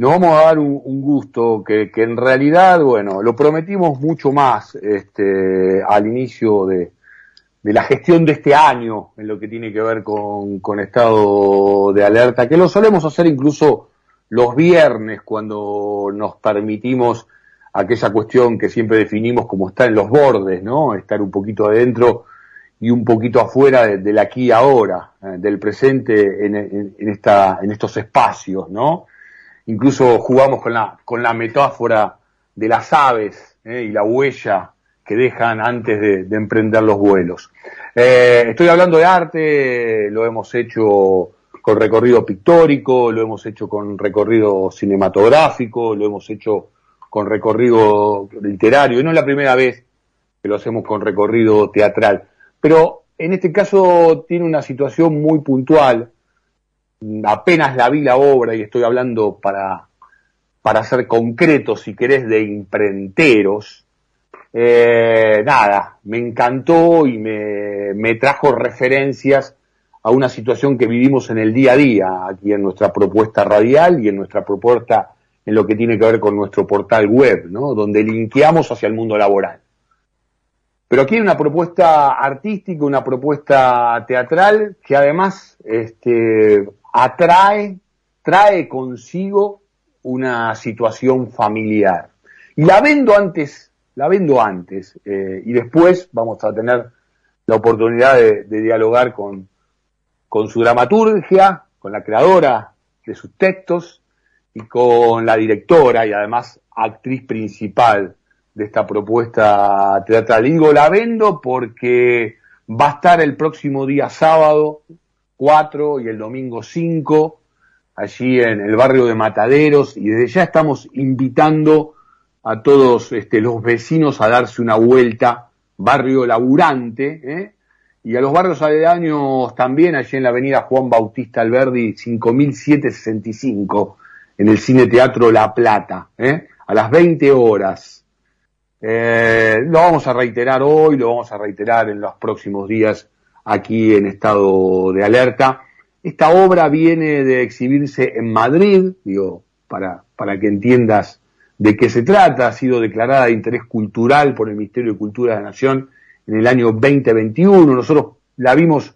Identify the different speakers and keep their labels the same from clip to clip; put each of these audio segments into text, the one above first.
Speaker 1: nos vamos a dar un, gusto que, en realidad, bueno, lo prometimos mucho más este, al inicio de, la gestión de este año en lo que tiene que ver con, estado de alerta, que lo solemos hacer incluso los viernes cuando nos permitimos aquella cuestión que siempre definimos como estar en los bordes, ¿no? Estar un poquito adentro y un poquito afuera del aquí y ahora, eh, del presente en, en estos espacios, ¿no? Incluso jugamos con la, con la metáfora de las aves ¿eh? y la huella que dejan antes de, emprender los vuelos. Eh, estoy hablando de arte, lo hemos hecho con recorrido pictórico, lo hemos hecho con recorrido cinematográfico, lo hemos hecho con recorrido literario, y no es la primera vez que lo hacemos con recorrido teatral. Pero en este caso tiene una situación muy puntual. Apenas la vi la obra, y estoy hablando para, para ser concreto, si querés, de imprenteros, eh, nada, me encantó y me, me trajo referencias a una situación que vivimos en el día a día, aquí en nuestra propuesta radial y en nuestra propuesta en lo que tiene que ver con nuestro portal web, ¿no? Donde linkeamos hacia el mundo laboral. Pero aquí hay una propuesta artística, una propuesta teatral que además este, atrae, trae consigo una situación familiar. Y la vendo antes, la vendo antes, eh, y después vamos a tener la oportunidad de, dialogar con, con su dramaturgia, con la creadora de sus textos y con la directora y además actriz principal de esta propuesta teatral. digo la vendo porque va a estar el próximo día sábado 4 y el domingo 5 allí en el barrio de Mataderos y desde ya estamos invitando a todos este, los vecinos a darse una vuelta, barrio laburante, ¿eh? y a los barrios aledaños también, allí en la avenida Juan Bautista Alberdi 5765, en el Cine Teatro La Plata, ¿eh? a las 20 horas. Eh, lo vamos a reiterar hoy, lo vamos a reiterar en los próximos días aquí en estado de alerta. Esta obra viene de exhibirse en Madrid, digo, para, para que entiendas de qué se trata, ha sido declarada de interés cultural por el Ministerio de Cultura de la Nación en el año 2021. Nosotros la vimos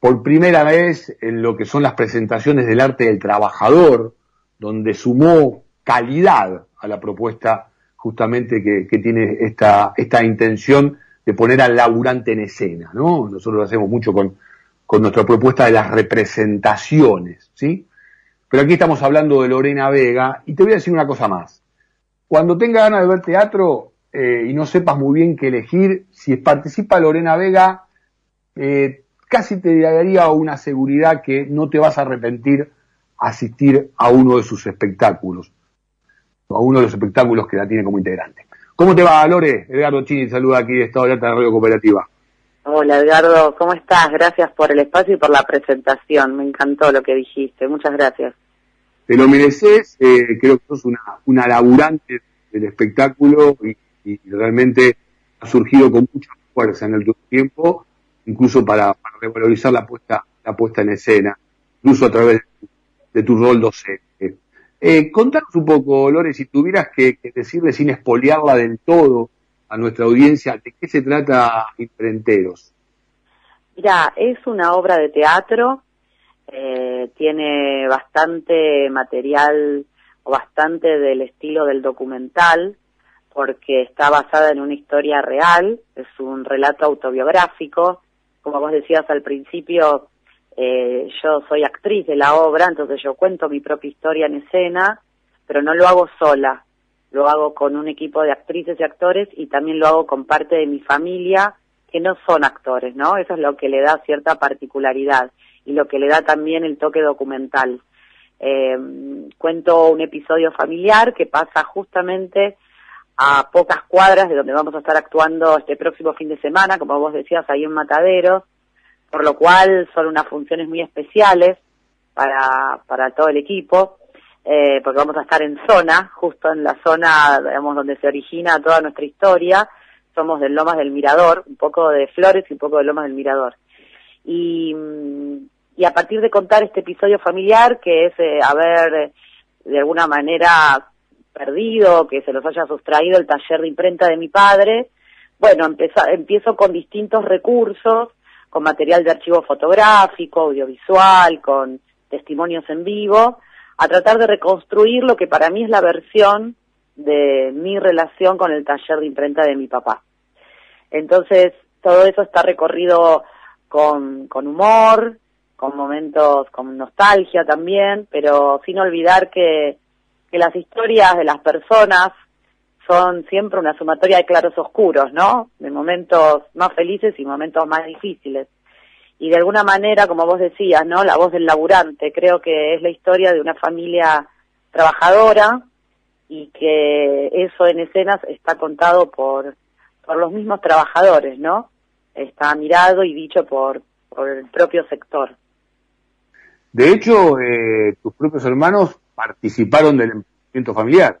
Speaker 1: por primera vez en lo que son las presentaciones del arte del trabajador, donde sumó calidad a la propuesta justamente que, tiene esta, esta intención de poner al laburante en escena, ¿no? Nosotros hacemos mucho con, con nuestra propuesta de las representaciones, ¿sí? Pero aquí estamos hablando de Lorena Vega y te voy a decir una cosa más. Cuando tenga ganas de ver teatro eh, y no sepas muy bien qué elegir, si participa Lorena Vega, eh, casi te daría una seguridad que no te vas a arrepentir asistir a uno de sus espectáculos a uno de los espectáculos que la tiene como integrante. ¿Cómo te va, Lore? Edgardo Chini saluda aquí de Estado de Alta de Radio Cooperativa.
Speaker 2: Hola, Edgardo, ¿cómo estás? Gracias por el espacio y por la presentación. Me encantó lo que dijiste. Muchas gracias.
Speaker 1: Te lo mereces. Eh, creo que sos una, una laburante del espectáculo y, realmente ha surgido con mucha fuerza en el tiempo, incluso para, revalorizar la puesta, la puesta en escena, incluso a través de tu rol docente. Eh, contanos un poco, Lore, si tuvieras que, decirle sin espoliarla del todo a nuestra audiencia, ¿de qué se trata Imprenteros?
Speaker 2: Mira, es una obra de teatro, eh, tiene bastante material o bastante del estilo del documental, porque está basada en una historia real, es un relato autobiográfico, como vos decías al principio, eh, yo soy actriz de la obra, entonces yo cuento mi propia historia en escena, pero no lo hago sola, lo hago con un equipo de actrices y actores y también lo hago con parte de mi familia que no son actores, ¿no? Eso es lo que le da cierta particularidad y lo que le da también el toque documental. Eh, cuento un episodio familiar que pasa justamente a pocas cuadras de donde vamos a estar actuando este próximo fin de semana, como vos decías, ahí en Mataderos, por lo cual son unas funciones muy especiales para, para todo el equipo, eh, porque vamos a estar en zona, justo en la zona, digamos, donde se origina toda nuestra historia, somos del Lomas del Mirador, un poco de Flores y un poco de Lomas del Mirador. Y, y a partir de contar este episodio familiar, que es, eh, a ver, de alguna manera perdido, que se los haya sustraído el taller de imprenta de mi padre, bueno, empiezo con distintos recursos, con material de archivo fotográfico, audiovisual, con testimonios en vivo, a tratar de reconstruir lo que para mí es la versión de mi relación con el taller de imprenta de mi papá. Entonces, todo eso está recorrido con, con humor, con momentos, con nostalgia también, pero sin olvidar que, que las historias de las personas son siempre una sumatoria de claros oscuros, ¿no? De momentos más felices y momentos más difíciles. Y de alguna manera, como vos decías, ¿no? La voz del laburante, creo que es la historia de una familia trabajadora y que eso en escenas está contado por, por los mismos trabajadores, ¿no? Está mirado y dicho por, por el propio sector.
Speaker 1: De hecho, eh, tus propios hermanos participaron del emprendimiento familiar.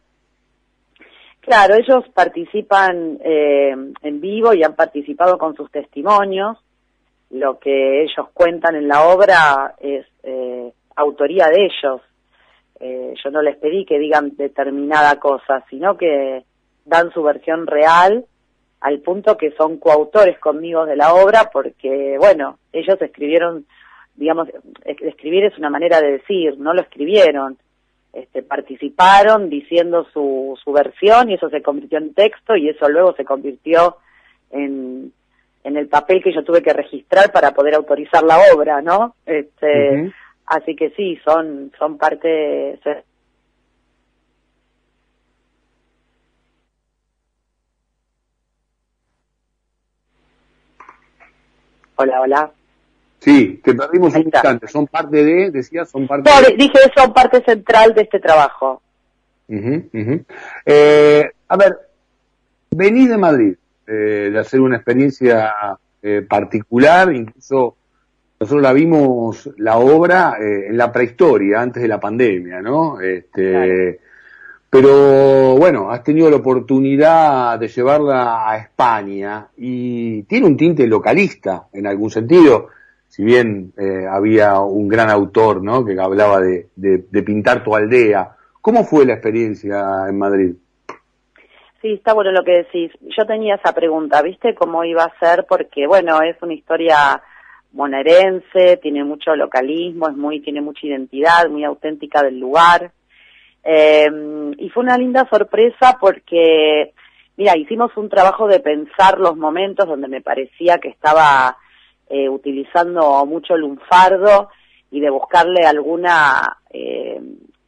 Speaker 2: Claro, ellos participan eh, en vivo y han participado con sus testimonios. Lo que ellos cuentan en la obra es eh, autoría de ellos. Eh, yo no les pedí que digan determinada cosa, sino que dan su versión real al punto que son coautores conmigo de la obra porque, bueno, ellos escribieron, digamos, escribir es una manera de decir, no lo escribieron este, participaron diciendo su, su versión y eso se convirtió en texto y eso luego se convirtió en, en el papel que yo tuve que registrar para poder autorizar la obra, ¿no? Este, Así que sí, son, son parte... Hola, hola.
Speaker 1: Sí, te perdimos un instante. Son parte de, decías, son parte
Speaker 2: no, dije, son parte central de este trabajo.
Speaker 1: Eh, a ver, venís de Madrid, eh, de hacer una experiencia eh, particular, incluso nosotros la vimos, la obra, en la prehistoria, antes de la pandemia, ¿no? Este, Pero bueno, has tenido la oportunidad de llevarla a España y tiene un tinte localista en algún sentido si bien eh, había un gran autor ¿no? que hablaba de, pintar tu aldea, ¿cómo fue la experiencia en Madrid?
Speaker 2: Sí, está bueno lo que decís. Yo tenía esa pregunta, ¿viste cómo iba a ser? Porque, bueno, es una historia bonaerense, tiene mucho localismo, es muy, tiene mucha identidad, muy auténtica del lugar. Eh, y fue una linda sorpresa porque, mira, hicimos un trabajo de pensar los momentos donde me parecía que estaba eh, utilizando mucho lunfardo y de buscarle alguna eh,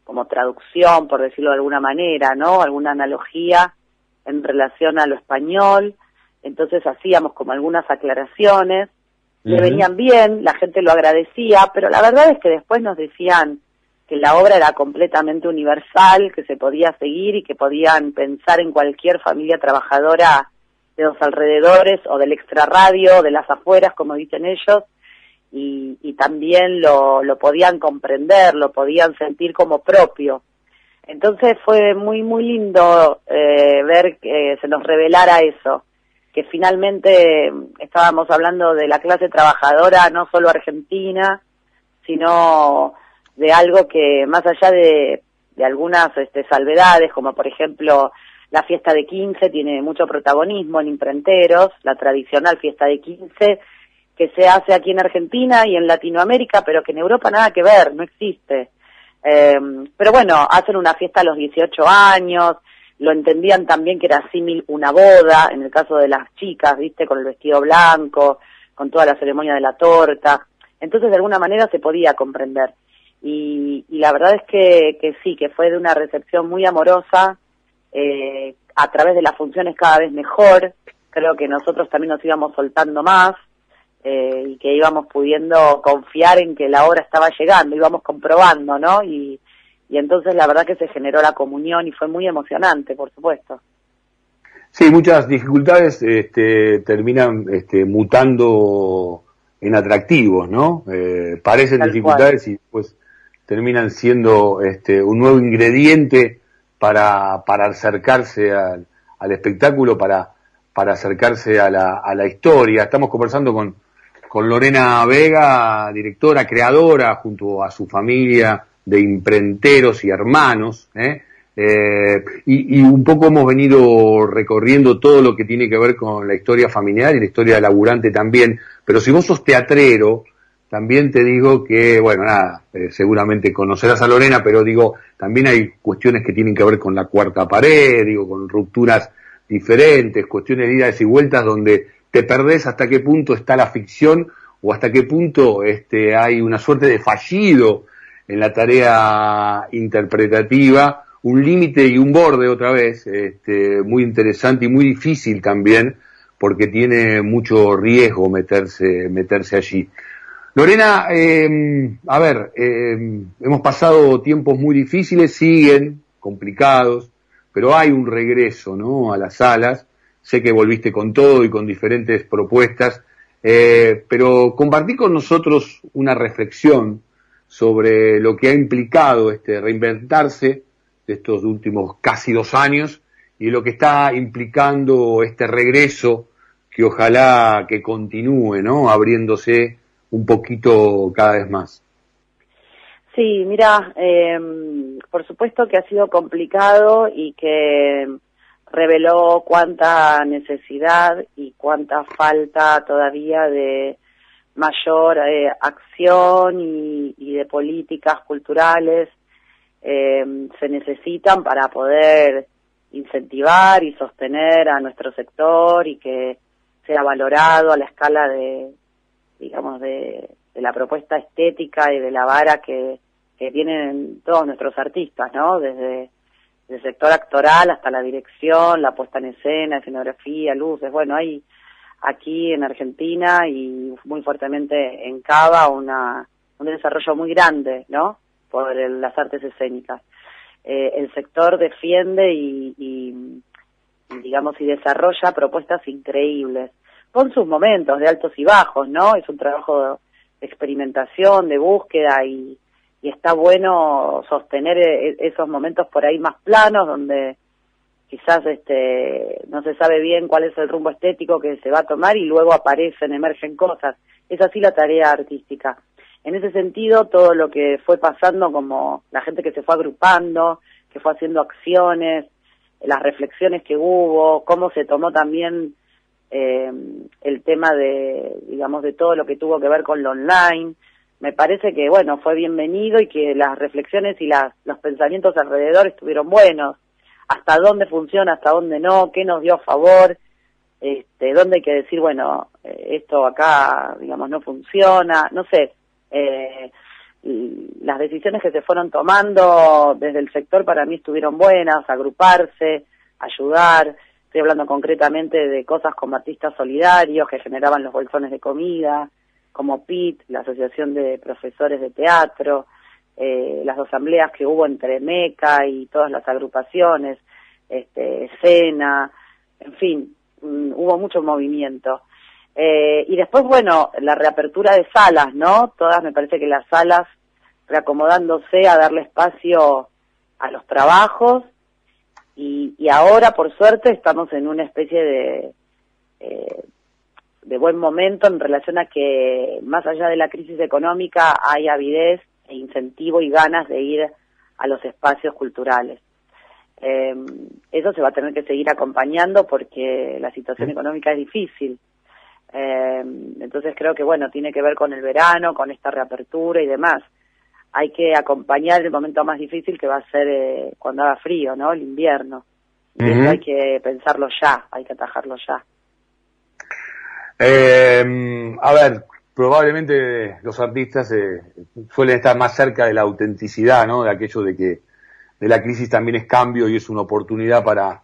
Speaker 2: como traducción, por decirlo de alguna manera, ¿no? Alguna analogía en relación a lo español. Entonces hacíamos como algunas aclaraciones, le venían bien, la gente lo agradecía, pero la verdad es que después nos decían que la obra era completamente universal, que se podía seguir y que podían pensar en cualquier familia trabajadora de los alrededores o del extrarradio, de las afueras, como dicen ellos, y, y también lo, lo podían comprender, lo podían sentir como propio. Entonces fue muy, muy lindo eh, ver que se nos revelara eso, que finalmente estábamos hablando de la clase trabajadora, no solo argentina, sino de algo que más allá de, de algunas este, salvedades, como por ejemplo la fiesta de 15 tiene mucho protagonismo en imprenteros, la tradicional fiesta de 15 que se hace aquí en Argentina y en Latinoamérica, pero que en Europa nada que ver, no existe. Eh, pero bueno, hacen una fiesta a los 18 años, lo entendían también que era símil una boda, en el caso de las chicas, viste, con el vestido blanco, con toda la ceremonia de la torta. Entonces, de alguna manera se podía comprender. Y, y la verdad es que, que sí, que fue de una recepción muy amorosa, eh, a través de las funciones cada vez mejor. Creo que nosotros también nos íbamos soltando más eh, y que íbamos pudiendo confiar en que la obra estaba llegando, íbamos comprobando, ¿no? Y, y entonces la verdad que se generó la comunión y fue muy emocionante, por supuesto.
Speaker 1: Sí, muchas dificultades este, terminan este, mutando en atractivos, ¿no? Eh, parecen dificultades y pues terminan siendo este, un nuevo ingrediente para, para acercarse al, espectáculo, para, para acercarse a la, a la historia. Estamos conversando con, con Lorena Vega, directora, creadora, junto a su familia de imprenteros y hermanos, ¿eh? Eh, y, un poco hemos venido recorriendo todo lo que tiene que ver con la historia familiar y la historia laburante también, pero si vos sos teatrero, también te digo que, bueno, nada, eh, seguramente conocerás a Lorena, pero digo, también hay cuestiones que tienen que ver con la cuarta pared, digo, con rupturas diferentes, cuestiones de idas y vueltas donde te perdés hasta qué punto está la ficción o hasta qué punto este, hay una suerte de fallido en la tarea interpretativa, un límite y un borde otra vez, este, muy interesante y muy difícil también, porque tiene mucho riesgo meterse, meterse allí. Lorena, eh, a ver, eh, hemos pasado tiempos muy difíciles, siguen complicados, pero hay un regreso, ¿no? A las salas. Sé que volviste con todo y con diferentes propuestas, eh, pero compartí con nosotros una reflexión sobre lo que ha implicado este reinventarse de estos últimos casi dos años y lo que está implicando este regreso que ojalá que continúe, ¿no? Abriéndose un poquito cada vez más.
Speaker 2: Sí, mira, eh, por supuesto que ha sido complicado y que reveló cuánta necesidad y cuánta falta todavía de mayor eh, acción y, de políticas culturales eh, se necesitan para poder incentivar y sostener a nuestro sector y que sea valorado a la escala de, digamos, de, la propuesta estética y de la vara que, que tienen todos nuestros artistas, ¿no? Desde el sector actoral hasta la dirección, la puesta en escena, escenografía, luces, bueno, hay aquí en Argentina y muy fuertemente en Cava una, un desarrollo muy grande, ¿no? Por las artes escénicas. Eh, el sector defiende y, y, digamos, y desarrolla propuestas increíbles con sus momentos de altos y bajos, ¿no? Es un trabajo de experimentación, de búsqueda y, está bueno sostener e, esos momentos por ahí más planos donde quizás este no se sabe bien cuál es el rumbo estético que se va a tomar y luego aparecen, emergen cosas. Es así la tarea artística. En ese sentido, todo lo que fue pasando, como la gente que se fue agrupando, que fue haciendo acciones, las reflexiones que hubo, cómo se tomó también eh, el tema de, digamos, de todo lo que tuvo que ver con lo online. Me parece que, bueno, fue bienvenido y que las reflexiones y las, los pensamientos alrededor estuvieron buenos. Hasta dónde funciona, hasta dónde no, qué nos dio favor, este, dónde hay que decir, bueno, eh, esto acá, digamos, no funciona, no sé. Eh, las decisiones que se fueron tomando desde el sector para mí estuvieron buenas, agruparse, ayudar, Estoy hablando concretamente de cosas como artistas solidarios que generaban los bolsones de comida, como PIT, la Asociación de Profesores de Teatro, eh, las asambleas que hubo entre MECA y todas las agrupaciones, este, escena, en fin, mm, hubo mucho movimiento. Eh, y después, bueno, la reapertura de salas, ¿no? Todas me parece que las salas reacomodándose a darle espacio a los trabajos y, y ahora, por suerte, estamos en una especie de, eh, de buen momento en relación a que, más allá de la crisis económica, hay avidez e incentivo y ganas de ir a los espacios culturales. Eh, eso se va a tener que seguir acompañando porque la situación económica es difícil. Eh, entonces creo que, bueno, tiene que ver con el verano, con esta reapertura y demás hay que acompañar el momento más difícil que va a ser eh, cuando haga frío, ¿no? El invierno. Y eso hay que pensarlo ya, hay que atajarlo ya.
Speaker 1: Eh, a ver, probablemente los artistas eh, suelen estar más cerca de la autenticidad, ¿no? De aquello de que de la crisis también es cambio y es una oportunidad para,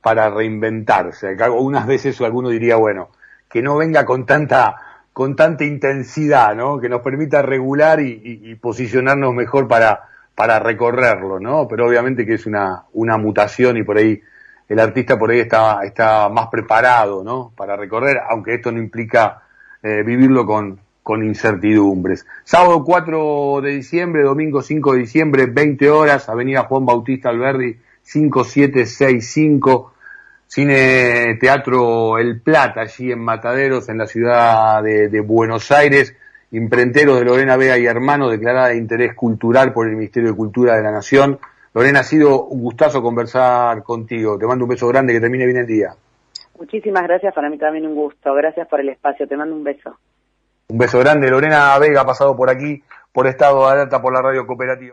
Speaker 1: para reinventarse. Algunas veces alguno diría, bueno, que no venga con tanta con tanta intensidad, ¿no? Que nos permita regular y, posicionarnos mejor para, para recorrerlo, ¿no? Pero obviamente que es una, una mutación y por ahí el artista por ahí está, está más preparado, ¿no? Para recorrer, aunque esto no implica eh, vivirlo con, con incertidumbres. Sábado 4 de diciembre, domingo 5 de diciembre, 20 horas, Avenida Juan Bautista Alberdi, 5765 Cine Teatro El Plata, allí en Mataderos, en la ciudad de, Buenos Aires. imprenteros de Lorena Vega y hermano, declarada de interés cultural por el Ministerio de Cultura de la Nación. Lorena, ha sido un gustazo conversar contigo. Te mando un beso grande, que termine bien el día.
Speaker 2: Muchísimas gracias, para mí también un gusto. Gracias por el espacio, te mando un beso.
Speaker 1: Un beso grande. Lorena Vega ha pasado por aquí, por Estado de Alerta, por la Radio Cooperativa.